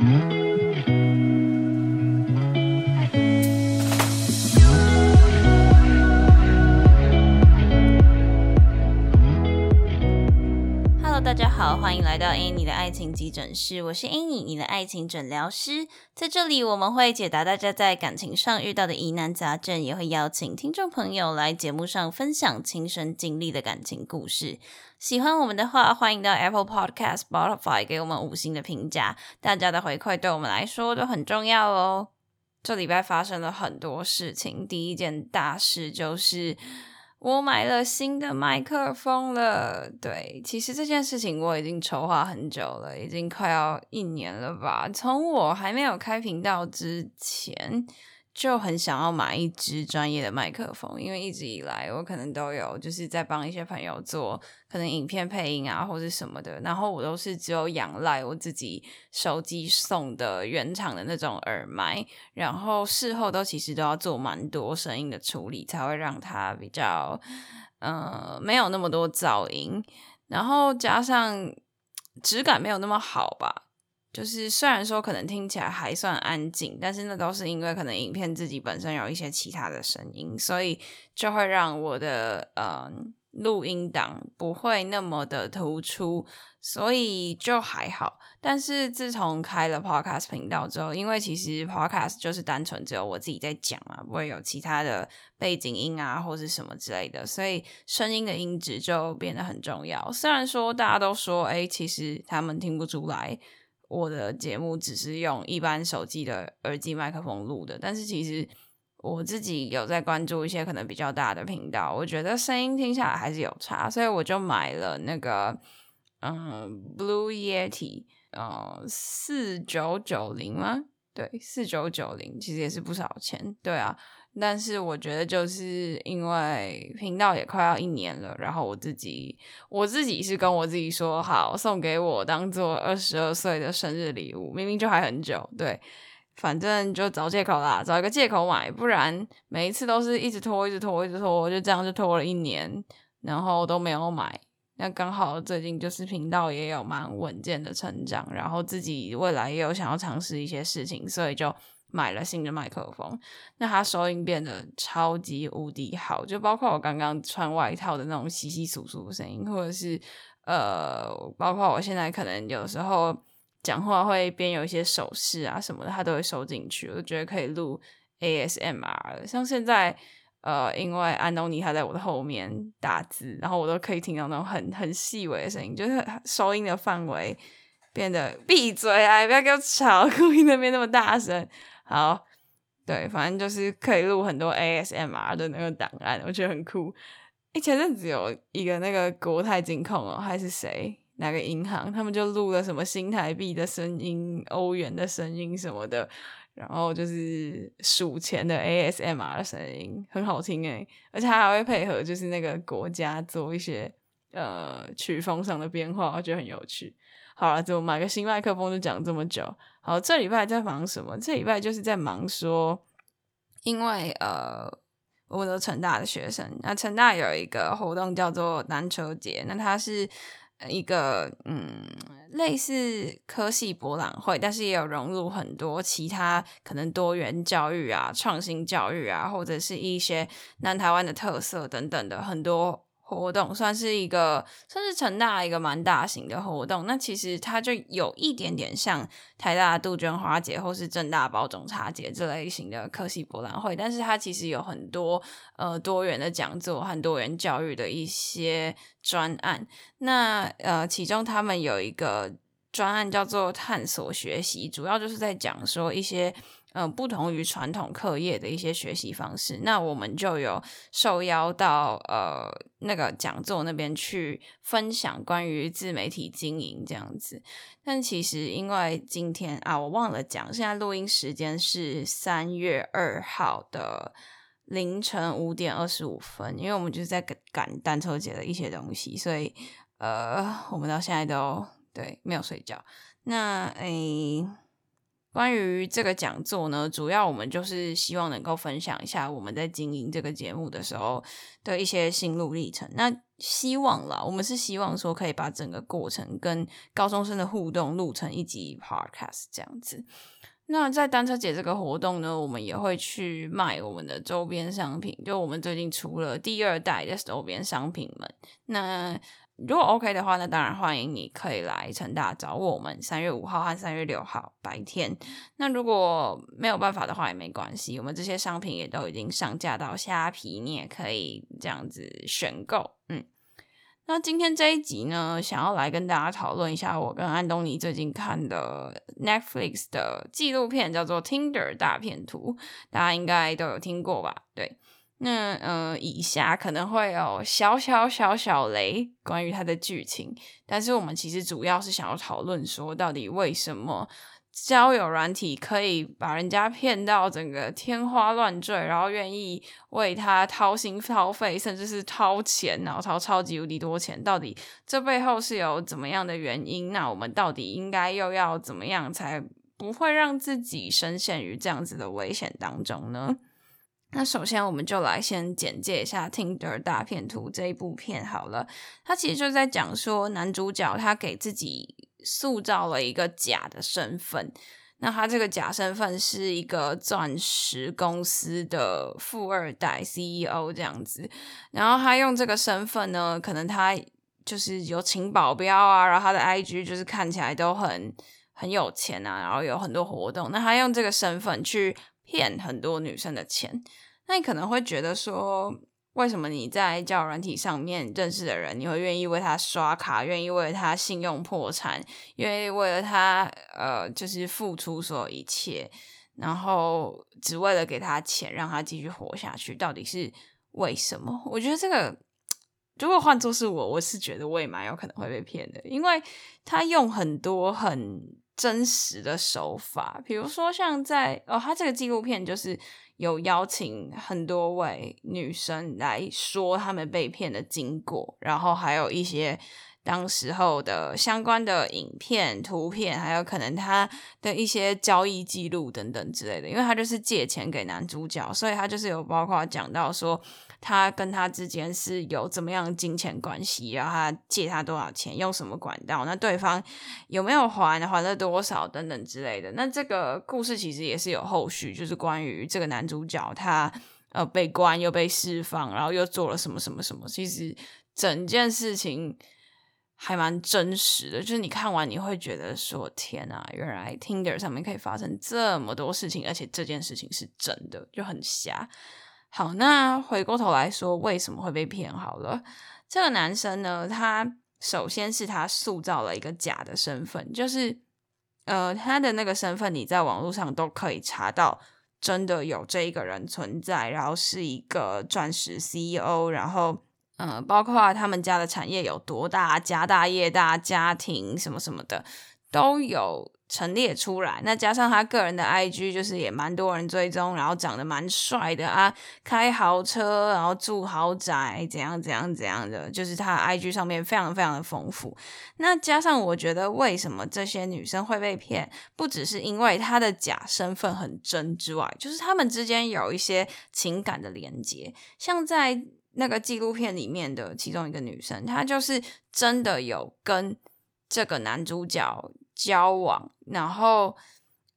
大来到 Any 的爱情急诊室，我是 Any，你的爱情诊疗师。在这里，我们会解答大家在感情上遇到的疑难杂症，也会邀请听众朋友来节目上分享亲身经历的感情故事。喜欢我们的话，欢迎到 Apple Podcast、Spotify 给我们五星的评价。大家的回馈对我们来说都很重要哦。这礼拜发生了很多事情，第一件大事就是。我买了新的麦克风了，对，其实这件事情我已经筹划很久了，已经快要一年了吧。从我还没有开频道之前。就很想要买一支专业的麦克风，因为一直以来我可能都有就是在帮一些朋友做可能影片配音啊或者什么的，然后我都是只有仰赖我自己手机送的原厂的那种耳麦，然后事后都其实都要做蛮多声音的处理，才会让它比较呃没有那么多噪音，然后加上质感没有那么好吧。就是虽然说可能听起来还算安静，但是那都是因为可能影片自己本身有一些其他的声音，所以就会让我的呃录音档不会那么的突出，所以就还好。但是自从开了 Podcast 频道之后，因为其实 Podcast 就是单纯只有我自己在讲嘛，不会有其他的背景音啊或是什么之类的，所以声音的音质就变得很重要。虽然说大家都说，哎，其实他们听不出来。我的节目只是用一般手机的耳机麦克风录的，但是其实我自己有在关注一些可能比较大的频道，我觉得声音听下来还是有差，所以我就买了那个嗯 Blue Yeti，呃四九九零吗？对，四九九零其实也是不少钱，对啊。但是我觉得，就是因为频道也快要一年了，然后我自己我自己是跟我自己说好送给我当做二十二岁的生日礼物，明明就还很久，对，反正就找借口啦，找一个借口买，不然每一次都是一直拖，一直拖，一直拖，就这样就拖了一年，然后都没有买。那刚好最近就是频道也有蛮稳健的成长，然后自己未来也有想要尝试一些事情，所以就。买了新的麦克风，那它收音变得超级无敌好，就包括我刚刚穿外套的那种稀稀疏疏的声音，或者是呃，包括我现在可能有时候讲话会边有一些手势啊什么的，它都会收进去，我觉得可以录 ASMR。像现在呃，因为安东尼他在我的后面打字，然后我都可以听到那种很很细微的声音，就是收音的范围变得闭嘴啊，不要给我吵，录音那边那么大声。好，对，反正就是可以录很多 ASMR 的那个档案，我觉得很酷。哎，前阵子有一个那个国泰金控哦，还是谁哪个银行，他们就录了什么新台币的声音、欧元的声音什么的，然后就是数钱的 ASMR 的声音，很好听哎，而且还会配合就是那个国家做一些呃曲风上的变化，我觉得很有趣。好了，就买个新麦克风就讲这么久。好，这礼拜在忙什么？这礼拜就是在忙说，因为呃，我都成大的学生，那成大有一个活动叫做篮球节，那它是一个嗯类似科系博览会，但是也有融入很多其他可能多元教育啊、创新教育啊，或者是一些南台湾的特色等等的很多。活动算是一个，算是成大一个蛮大型的活动。那其实它就有一点点像台大杜鹃花节或是正大包种茶节这类型的科系博览会，但是它其实有很多呃多元的讲座和多元教育的一些专案。那呃，其中他们有一个专案叫做探索学习，主要就是在讲说一些。嗯，不同于传统课业的一些学习方式，那我们就有受邀到呃那个讲座那边去分享关于自媒体经营这样子。但其实因为今天啊，我忘了讲，现在录音时间是三月二号的凌晨五点二十五分，因为我们就是在赶赶单车节的一些东西，所以呃，我们到现在都对没有睡觉。那诶。关于这个讲座呢，主要我们就是希望能够分享一下我们在经营这个节目的时候的一些心路历程。那希望啦，我们是希望说可以把整个过程跟高中生的互动录成一集 podcast 这样子。那在单车节这个活动呢，我们也会去卖我们的周边商品，就我们最近出了第二代的周边商品们。那如果 OK 的话，那当然欢迎你可以来成大找我们。三月五号和三月六号白天。那如果没有办法的话也没关系，我们这些商品也都已经上架到虾皮，你也可以这样子选购。嗯。那今天这一集呢，想要来跟大家讨论一下我跟安东尼最近看的 Netflix 的纪录片，叫做《Tinder 大片图》，大家应该都有听过吧？对，那呃，以下可能会有小小小小雷关于它的剧情，但是我们其实主要是想要讨论说，到底为什么？交友软体可以把人家骗到整个天花乱坠，然后愿意为他掏心掏肺，甚至是掏钱，然后掏超级无敌多钱。到底这背后是有怎么样的原因？那我们到底应该又要怎么样才不会让自己深陷于这样子的危险当中呢？那首先我们就来先简介一下《Tinder 大片图》这一部片好了。它其实就在讲说男主角他给自己。塑造了一个假的身份，那他这个假身份是一个钻石公司的富二代 CEO 这样子，然后他用这个身份呢，可能他就是有请保镖啊，然后他的 IG 就是看起来都很很有钱啊，然后有很多活动，那他用这个身份去骗很多女生的钱，那你可能会觉得说。为什么你在交友软体上面认识的人，你会愿意为他刷卡，愿意为他信用破产，愿意为了他呃，就是付出所有一切，然后只为了给他钱，让他继续活下去？到底是为什么？我觉得这个，如果换作是我，我是觉得我也蛮有可能会被骗的，因为他用很多很真实的手法，比如说像在哦，他这个纪录片就是。有邀请很多位女生来说他们被骗的经过，然后还有一些当时候的相关的影片、图片，还有可能他的一些交易记录等等之类的。因为他就是借钱给男主角，所以他就是有包括讲到说。他跟他之间是有怎么样的金钱关系？然后他借他多少钱，用什么管道？那对方有没有还？还了多少？等等之类的。那这个故事其实也是有后续，就是关于这个男主角他呃被关又被释放，然后又做了什么什么什么。其实整件事情还蛮真实的，就是你看完你会觉得说：天啊，原来 Tinder 上面可以发生这么多事情，而且这件事情是真的，就很瞎。好，那回过头来说，为什么会被骗？好了，这个男生呢，他首先是他塑造了一个假的身份，就是呃，他的那个身份你在网络上都可以查到，真的有这一个人存在，然后是一个钻石 CEO，然后嗯，包括他们家的产业有多大，家大业大，家庭什么什么的都有。陈列出来，那加上他个人的 IG，就是也蛮多人追踪，然后长得蛮帅的啊，开豪车，然后住豪宅，怎样怎样怎样的，就是他 IG 上面非常非常的丰富。那加上我觉得，为什么这些女生会被骗，不只是因为他的假身份很真之外，就是他们之间有一些情感的连接，像在那个纪录片里面的其中一个女生，她就是真的有跟这个男主角。交往，然后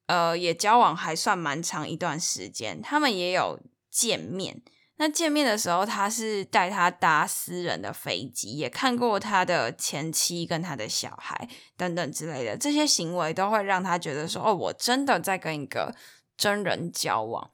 呃，也交往还算蛮长一段时间。他们也有见面。那见面的时候，他是带他搭私人的飞机，也看过他的前妻跟他的小孩等等之类的。这些行为都会让他觉得说：“哦，我真的在跟一个真人交往。”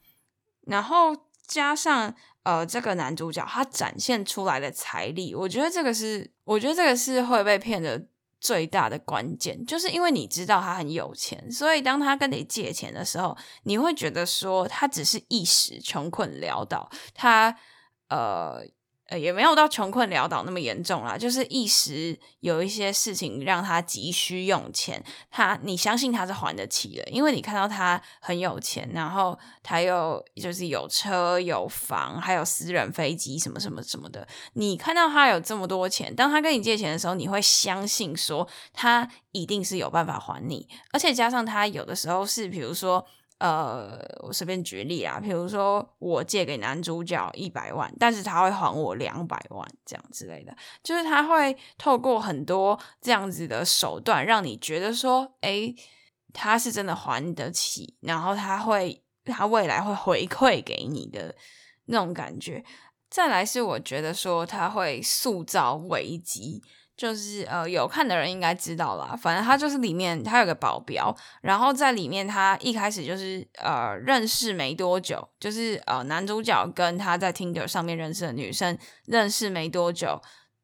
然后加上呃，这个男主角他展现出来的财力，我觉得这个是，我觉得这个是会被骗的。最大的关键就是因为你知道他很有钱，所以当他跟你借钱的时候，你会觉得说他只是一时穷困潦倒，他呃呃，也没有到穷困潦倒那么严重啦，就是一时有一些事情让他急需用钱，他你相信他是还得起的，因为你看到他很有钱，然后他又就是有车有房，还有私人飞机什么什么什么的，你看到他有这么多钱，当他跟你借钱的时候，你会相信说他一定是有办法还你，而且加上他有的时候是比如说。呃，我随便举例啊，比如说我借给男主角一百万，但是他会还我两百万，这样之类的，就是他会透过很多这样子的手段，让你觉得说，哎，他是真的还得起，然后他会，他未来会回馈给你的那种感觉。再来是我觉得说，他会塑造危机。就是呃，有看的人应该知道啦。反正他就是里面他有个保镖，然后在里面他一开始就是呃认识没多久，就是呃男主角跟他在 Tinder 上面认识的女生认识没多久。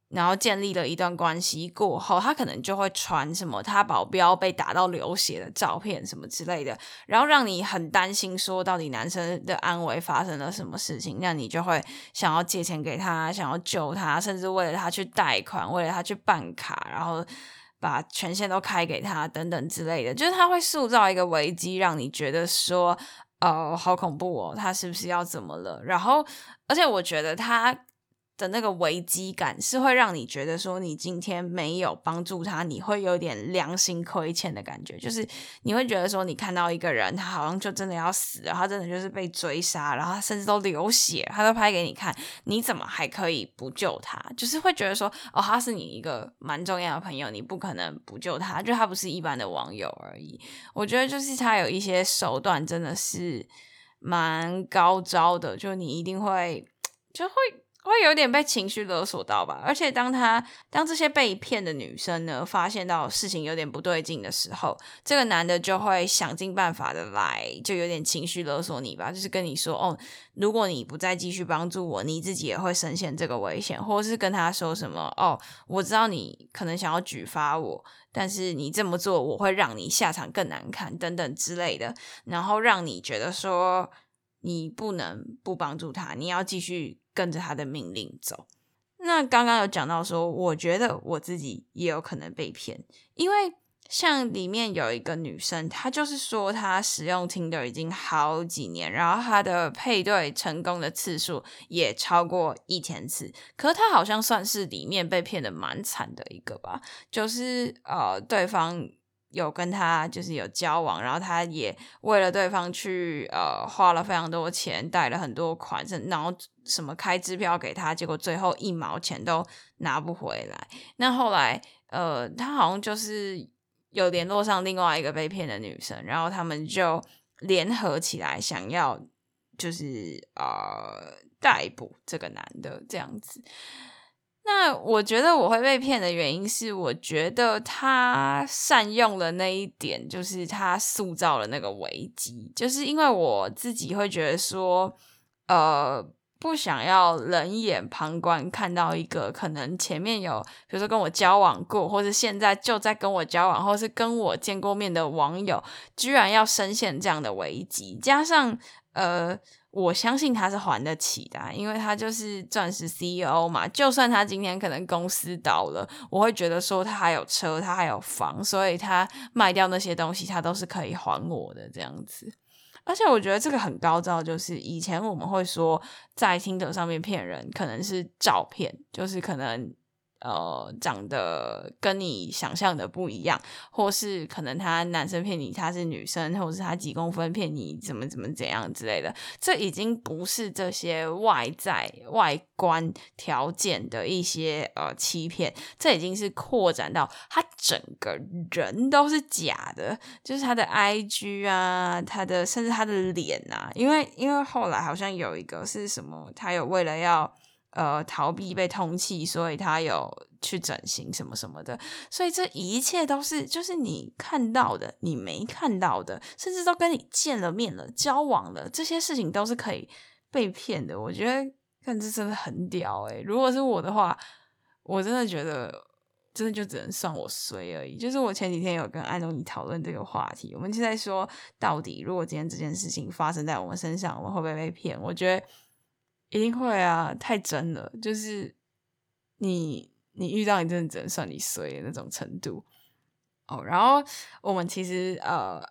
然后建立了一段关系过后，他可能就会传什么他保镖被打到流血的照片什么之类的，然后让你很担心，说到底男生的安危发生了什么事情，那你就会想要借钱给他，想要救他，甚至为了他去贷款，为了他去办卡，然后把权限都开给他等等之类的，就是他会塑造一个危机，让你觉得说，哦，好恐怖哦，他是不是要怎么了？然后，而且我觉得他。的那个危机感是会让你觉得说你今天没有帮助他，你会有点良心亏欠的感觉，就是你会觉得说你看到一个人，他好像就真的要死了，他真的就是被追杀，然后他甚至都流血，他都拍给你看，你怎么还可以不救他？就是会觉得说哦，他是你一个蛮重要的朋友，你不可能不救他，就他不是一般的网友而已。我觉得就是他有一些手段真的是蛮高招的，就你一定会就会。会有点被情绪勒索到吧，而且当他当这些被骗的女生呢，发现到事情有点不对劲的时候，这个男的就会想尽办法的来，就有点情绪勒索你吧，就是跟你说，哦，如果你不再继续帮助我，你自己也会深陷这个危险，或者是跟他说什么，哦，我知道你可能想要举发我，但是你这么做，我会让你下场更难看，等等之类的，然后让你觉得说。你不能不帮助他，你要继续跟着他的命令走。那刚刚有讲到说，我觉得我自己也有可能被骗，因为像里面有一个女生，她就是说她使用 Tinder 已经好几年，然后她的配对成功的次数也超过一千次，可是她好像算是里面被骗的蛮惨的一个吧，就是呃对方。有跟他就是有交往，然后他也为了对方去呃花了非常多钱，贷了很多款，然后什么开支票给他，结果最后一毛钱都拿不回来。那后来呃，他好像就是有联络上另外一个被骗的女生，然后他们就联合起来想要就是呃逮捕这个男的这样子。那我觉得我会被骗的原因是，我觉得他善用了那一点，就是他塑造了那个危机，就是因为我自己会觉得说，呃，不想要冷眼旁观，看到一个可能前面有，比如说跟我交往过，或者现在就在跟我交往，或是跟我见过面的网友，居然要深陷这样的危机，加上呃。我相信他是还得起的，因为他就是钻石 CEO 嘛。就算他今天可能公司倒了，我会觉得说他还有车，他还有房，所以他卖掉那些东西，他都是可以还我的这样子。而且我觉得这个很高招，就是以前我们会说在听者上面骗人，可能是照片，就是可能。呃，长得跟你想象的不一样，或是可能他男生骗你他是女生，或者是他几公分骗你怎么怎么怎样之类的，这已经不是这些外在外观条件的一些呃欺骗，这已经是扩展到他整个人都是假的，就是他的 I G 啊，他的甚至他的脸啊，因为因为后来好像有一个是什么，他有为了要。呃，逃避被通缉，所以他有去整形什么什么的，所以这一切都是就是你看到的，你没看到的，甚至都跟你见了面了、交往了，这些事情都是可以被骗的。我觉得看这真的很屌诶，如果是我的话，我真的觉得真的就只能算我衰而已。就是我前几天有跟安东尼讨论这个话题，我们就在说，到底如果今天这件事情发生在我们身上，我们会不会被骗？我觉得。一定会啊，太真了，就是你你遇到你真的只能算你衰的那种程度哦。然后我们其实呃，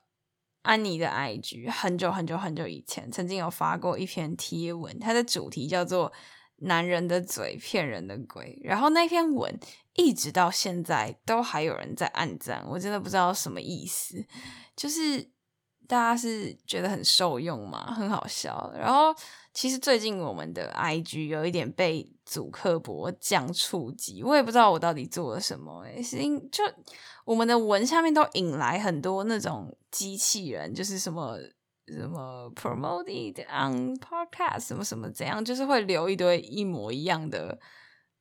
安妮的 IG 很久很久很久以前曾经有发过一篇贴文，它的主题叫做“男人的嘴骗人的鬼”，然后那篇文一直到现在都还有人在暗赞，我真的不知道什么意思，就是。大家是觉得很受用吗？很好笑。然后其实最近我们的 IG 有一点被主刻薄降触及，我也不知道我到底做了什么。哎，是因就我们的文下面都引来很多那种机器人，就是什么什么 promoted on podcast 什么什么怎样，就是会留一堆一模一样的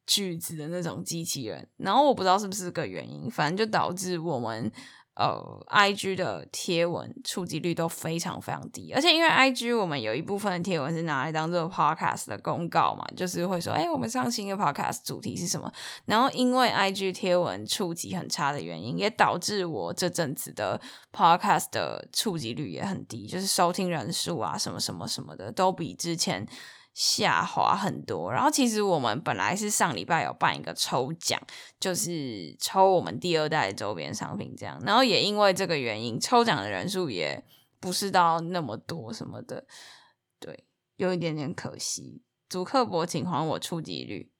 句子的那种机器人。然后我不知道是不是个原因，反正就导致我们。呃，I G 的贴文触及率都非常非常低，而且因为 I G 我们有一部分的贴文是拿来当做 Podcast 的公告嘛，就是会说，哎，我们上新的 Podcast 主题是什么？然后因为 I G 贴文触及很差的原因，也导致我这阵子的 Podcast 的触及率也很低，就是收听人数啊，什么什么什么的，都比之前。下滑很多，然后其实我们本来是上礼拜有办一个抽奖，就是抽我们第二代周边商品这样，然后也因为这个原因，抽奖的人数也不是到那么多什么的，对，有一点点可惜。主客博请还我触及率，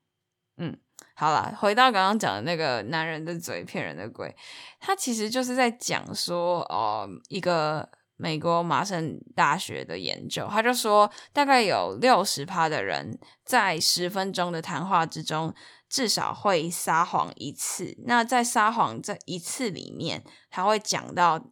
嗯，好了，回到刚刚讲的那个男人的嘴骗人的鬼，他其实就是在讲说，哦，一个。美国麻省大学的研究，他就说，大概有六十趴的人在十分钟的谈话之中，至少会撒谎一次。那在撒谎这一次里面，他会讲到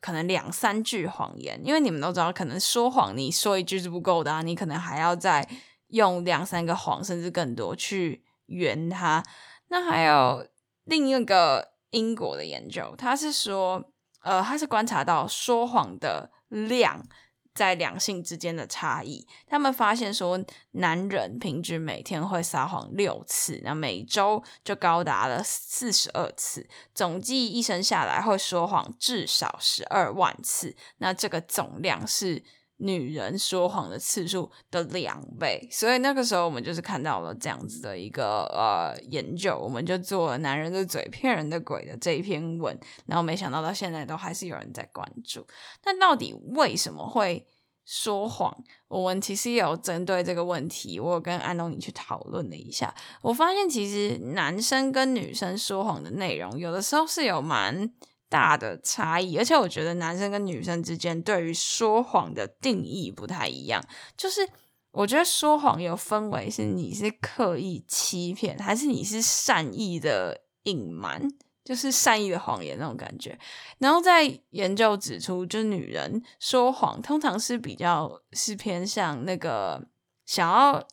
可能两三句谎言，因为你们都知道，可能说谎你说一句是不够的啊，你可能还要再用两三个谎，甚至更多去圆它。那还有另一个英国的研究，他是说。呃，他是观察到说谎的量在两性之间的差异。他们发现说，男人平均每天会撒谎六次，那每周就高达了四十二次，总计一生下来会说谎至少十二万次。那这个总量是。女人说谎的次数的两倍，所以那个时候我们就是看到了这样子的一个呃研究，我们就做了“男人的嘴骗人的鬼”的这一篇文，然后没想到到现在都还是有人在关注。那到底为什么会说谎？我们其实也有针对这个问题，我有跟安东尼去讨论了一下，我发现其实男生跟女生说谎的内容有的时候是有蛮。大的差异，而且我觉得男生跟女生之间对于说谎的定义不太一样。就是我觉得说谎有分为是你是刻意欺骗，还是你是善意的隐瞒，就是善意的谎言那种感觉。然后在研究指出，就女人说谎通常是比较是偏向那个想要。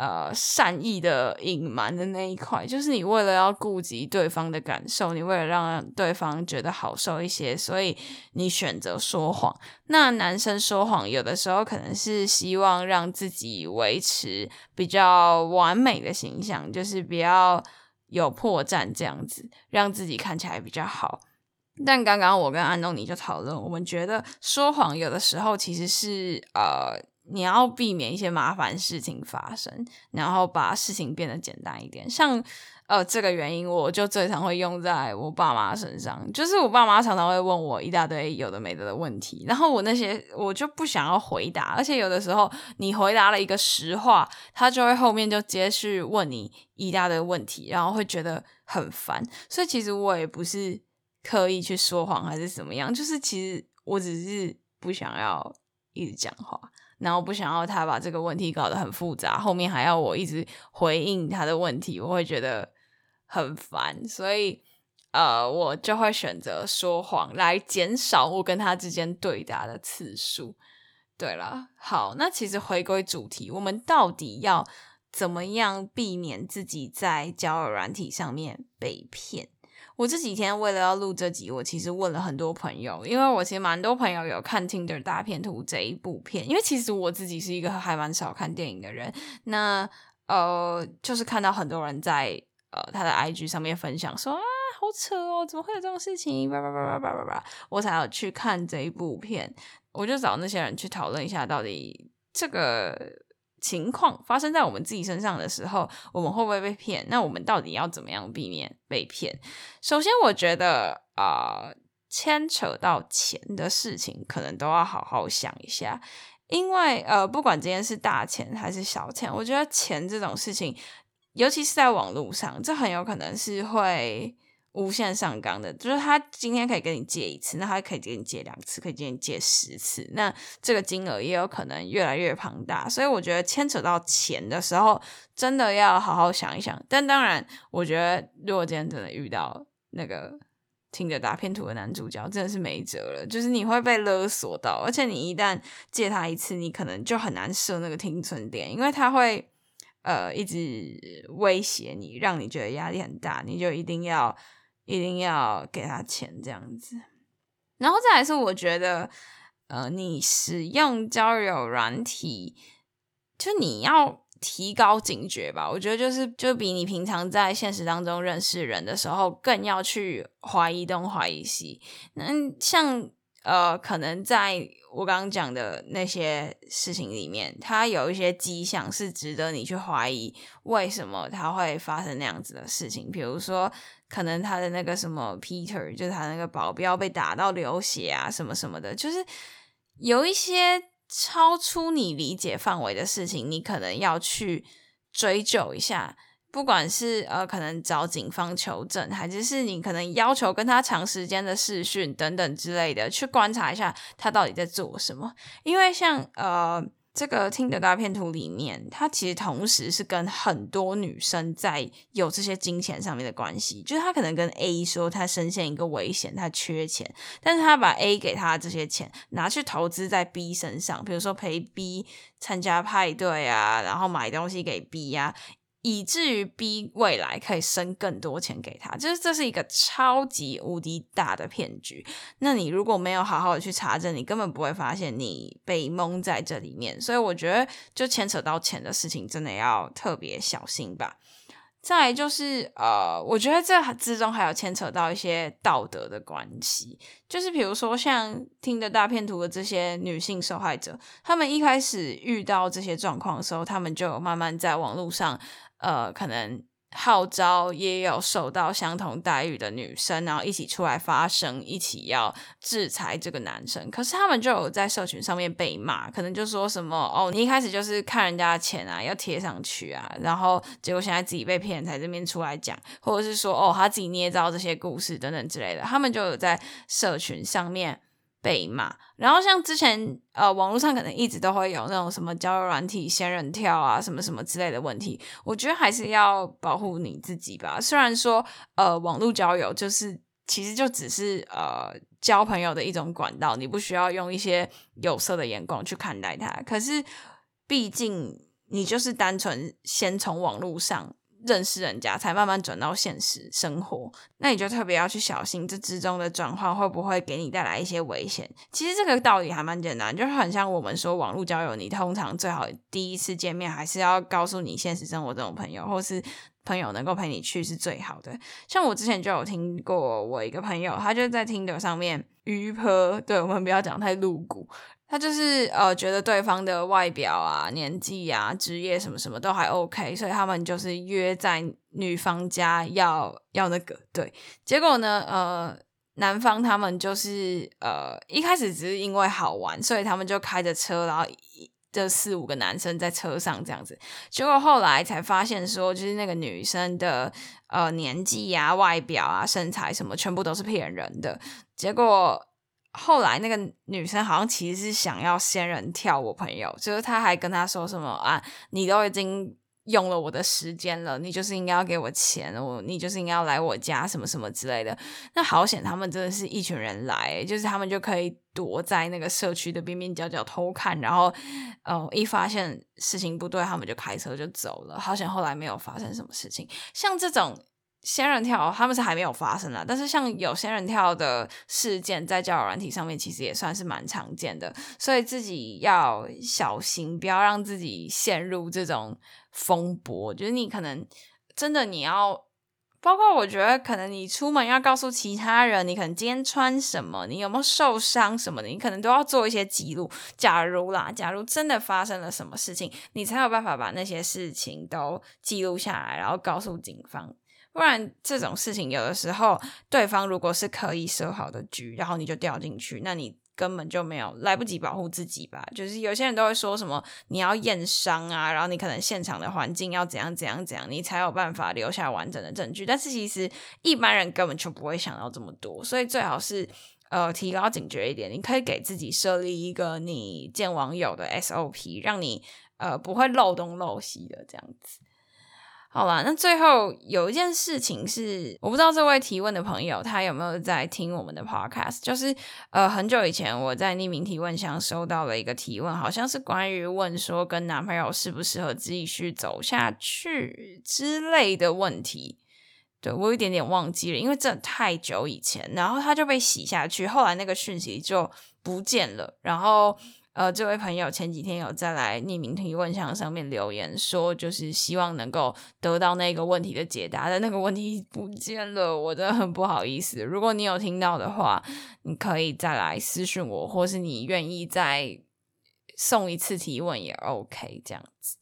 呃，善意的隐瞒的那一块，就是你为了要顾及对方的感受，你为了让对方觉得好受一些，所以你选择说谎。那男生说谎，有的时候可能是希望让自己维持比较完美的形象，就是比较有破绽这样子，让自己看起来比较好。但刚刚我跟安东尼就讨论，我们觉得说谎有的时候其实是呃。你要避免一些麻烦事情发生，然后把事情变得简单一点。像呃这个原因，我就最常会用在我爸妈身上。就是我爸妈常常会问我一大堆有的没的的问题，然后我那些我就不想要回答。而且有的时候你回答了一个实话，他就会后面就接续问你一大堆问题，然后会觉得很烦。所以其实我也不是刻意去说谎还是怎么样，就是其实我只是不想要一直讲话。然后不想要他把这个问题搞得很复杂，后面还要我一直回应他的问题，我会觉得很烦，所以呃，我就会选择说谎来减少我跟他之间对答的次数。对了，好，那其实回归主题，我们到底要怎么样避免自己在交友软体上面被骗？我这几天为了要录这集，我其实问了很多朋友，因为我其实蛮多朋友有看《Tinder 大片图》这一部片，因为其实我自己是一个还蛮少看电影的人，那呃，就是看到很多人在呃他的 IG 上面分享说啊，好扯哦，怎么会有这种事情？叭叭叭叭叭叭叭，我才要去看这一部片，我就找那些人去讨论一下，到底这个。情况发生在我们自己身上的时候，我们会不会被骗？那我们到底要怎么样避免被骗？首先，我觉得啊，牵扯到钱的事情，可能都要好好想一下，因为呃，不管今天是大钱还是小钱，我觉得钱这种事情，尤其是在网络上，这很有可能是会。无限上纲的，就是他今天可以跟你借一次，那他可以跟你借两次，可以跟你借十次，那这个金额也有可能越来越庞大。所以我觉得牵扯到钱的时候，真的要好好想一想。但当然，我觉得如果今天真的遇到那个听着打片图的男主角，真的是没辙了。就是你会被勒索到，而且你一旦借他一次，你可能就很难设那个听存点，因为他会呃一直威胁你，让你觉得压力很大，你就一定要。一定要给他钱这样子，然后再来是我觉得，呃，你使用交友软体，就你要提高警觉吧。我觉得就是就比你平常在现实当中认识人的时候，更要去怀疑东怀疑西。那像呃，可能在我刚刚讲的那些事情里面，它有一些迹象是值得你去怀疑，为什么它会发生那样子的事情，比如说。可能他的那个什么 Peter，就是他那个保镖被打到流血啊，什么什么的，就是有一些超出你理解范围的事情，你可能要去追究一下。不管是呃，可能找警方求证，还是是你可能要求跟他长时间的视讯等等之类的，去观察一下他到底在做什么。因为像呃。这个听的大片图里面，他其实同时是跟很多女生在有这些金钱上面的关系，就是他可能跟 A 说他深陷一个危险，他缺钱，但是他把 A 给他这些钱拿去投资在 B 身上，比如说陪 B 参加派对啊，然后买东西给 B 呀。以至于逼未来可以生更多钱给他，就是这是一个超级无敌大的骗局。那你如果没有好好的去查证，你根本不会发现你被蒙在这里面。所以我觉得，就牵扯到钱的事情，真的要特别小心吧。再就是呃，我觉得这之中还有牵扯到一些道德的关系，就是比如说像听的大片图的这些女性受害者，他们一开始遇到这些状况的时候，他们就慢慢在网络上。呃，可能号召也有受到相同待遇的女生，然后一起出来发声，一起要制裁这个男生。可是他们就有在社群上面被骂，可能就说什么哦，你一开始就是看人家的钱啊，要贴上去啊，然后结果现在自己被骗才这边出来讲，或者是说哦，他自己捏造这些故事等等之类的，他们就有在社群上面。被骂，然后像之前呃，网络上可能一直都会有那种什么交友软体仙人跳啊，什么什么之类的问题。我觉得还是要保护你自己吧。虽然说呃，网络交友就是其实就只是呃交朋友的一种管道，你不需要用一些有色的眼光去看待它。可是毕竟你就是单纯先从网络上。认识人家才慢慢转到现实生活，那你就特别要去小心这之中的转换会不会给你带来一些危险。其实这个道理还蛮简单，就是很像我们说网络交友，你通常最好第一次见面还是要告诉你现实生活这种朋友，或是朋友能够陪你去是最好的。像我之前就有听过我一个朋友，他就在听的上面鱼婆，对我们不要讲太露骨。他就是呃，觉得对方的外表啊、年纪啊、职业什么什么都还 OK，所以他们就是约在女方家要要那个对。结果呢，呃，男方他们就是呃一开始只是因为好玩，所以他们就开着车，然后这四五个男生在车上这样子。结果后来才发现说，就是那个女生的呃年纪啊、外表啊、身材什么，全部都是骗人的。结果。后来那个女生好像其实是想要仙人跳我朋友，就是他还跟他说什么啊，你都已经用了我的时间了，你就是应该要给我钱，我你就是应该要来我家什么什么之类的。那好险，他们真的是一群人来，就是他们就可以躲在那个社区的边边角角偷看，然后呃一发现事情不对，他们就开车就走了。好险后来没有发生什么事情，像这种。仙人跳他们是还没有发生啦，但是像有仙人跳的事件在交友软体上面，其实也算是蛮常见的，所以自己要小心，不要让自己陷入这种风波。就是你可能真的你要包括我觉得可能你出门要告诉其他人，你可能今天穿什么，你有没有受伤什么的，你可能都要做一些记录。假如啦，假如真的发生了什么事情，你才有办法把那些事情都记录下来，然后告诉警方。不然这种事情有的时候，对方如果是可以设好的局，然后你就掉进去，那你。根本就没有来不及保护自己吧，就是有些人都会说什么你要验伤啊，然后你可能现场的环境要怎样怎样怎样，你才有办法留下完整的证据。但是其实一般人根本就不会想到这么多，所以最好是呃提高警觉一点。你可以给自己设立一个你见网友的 SOP，让你呃不会漏东漏西的这样子。好了，那最后有一件事情是，我不知道这位提问的朋友他有没有在听我们的 podcast。就是呃，很久以前我在匿名提问箱收到了一个提问，好像是关于问说跟男朋友适不适合继续走下去之类的问题。对我有一点点忘记了，因为真的太久以前，然后他就被洗下去，后来那个讯息就不见了，然后。呃，这位朋友前几天有再来匿名提问箱上面留言说，就是希望能够得到那个问题的解答，但那个问题不见了，我真的很不好意思。如果你有听到的话，你可以再来私信我，或是你愿意再送一次提问也 OK，这样子。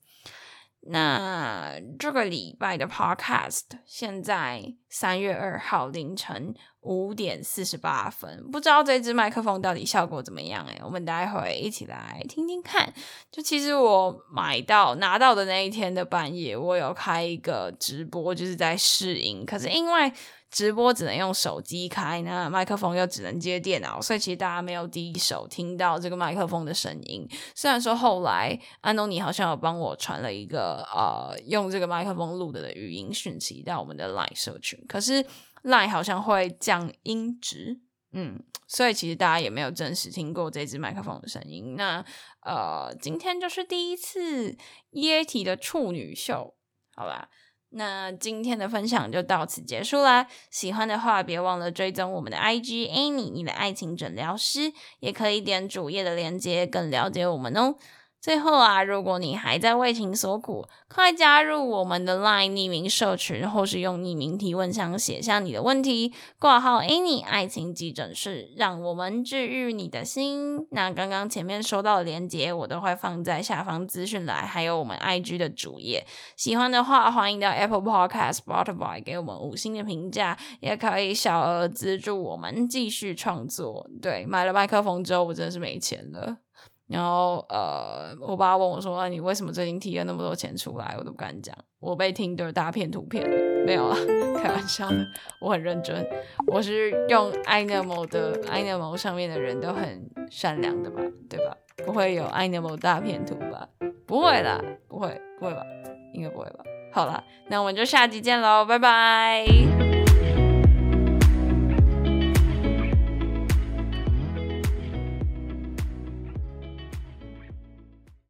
那这个礼拜的 Podcast 现在三月二号凌晨五点四十八分，不知道这支麦克风到底效果怎么样？哎，我们待会一起来听听看。就其实我买到拿到的那一天的半夜，我有开一个直播，就是在试音，可是因为。直播只能用手机开，那麦克风又只能接电脑，所以其实大家没有第一手听到这个麦克风的声音。虽然说后来安东尼好像有帮我传了一个呃用这个麦克风录的的语音讯息到我们的 Line 社群，可是 Line 好像会降音质，嗯，所以其实大家也没有真实听过这支麦克风的声音。那呃，今天就是第一次液体的处女秀，好吧。那今天的分享就到此结束啦！喜欢的话，别忘了追踪我们的 IG Annie，你的爱情诊疗师，也可以点主页的链接，更了解我们哦。最后啊，如果你还在为情所苦，快加入我们的 LINE 匿名社群，或是用匿名提问箱写下你的问题，挂号 Any 爱情急诊室，让我们治愈你的心。那刚刚前面收到的链接，我都会放在下方资讯栏，还有我们 IG 的主页。喜欢的话，欢迎到 Apple Podcast、Spotify 给我们五星的评价，也可以小额资助我们继续创作。对，买了麦克风之后，我真的是没钱了。然后，呃，我爸问我说：“你为什么最近提了那么多钱出来？”我都不敢讲，我被听的大片图片没有啊，开玩笑的，我很认真。我是用 iNemo 的 iNemo 上面的人都很善良的吧，对吧？不会有 iNemo 大片图吧？不会啦，不会，不会吧？应该不会吧？好了，那我们就下集见喽，拜拜。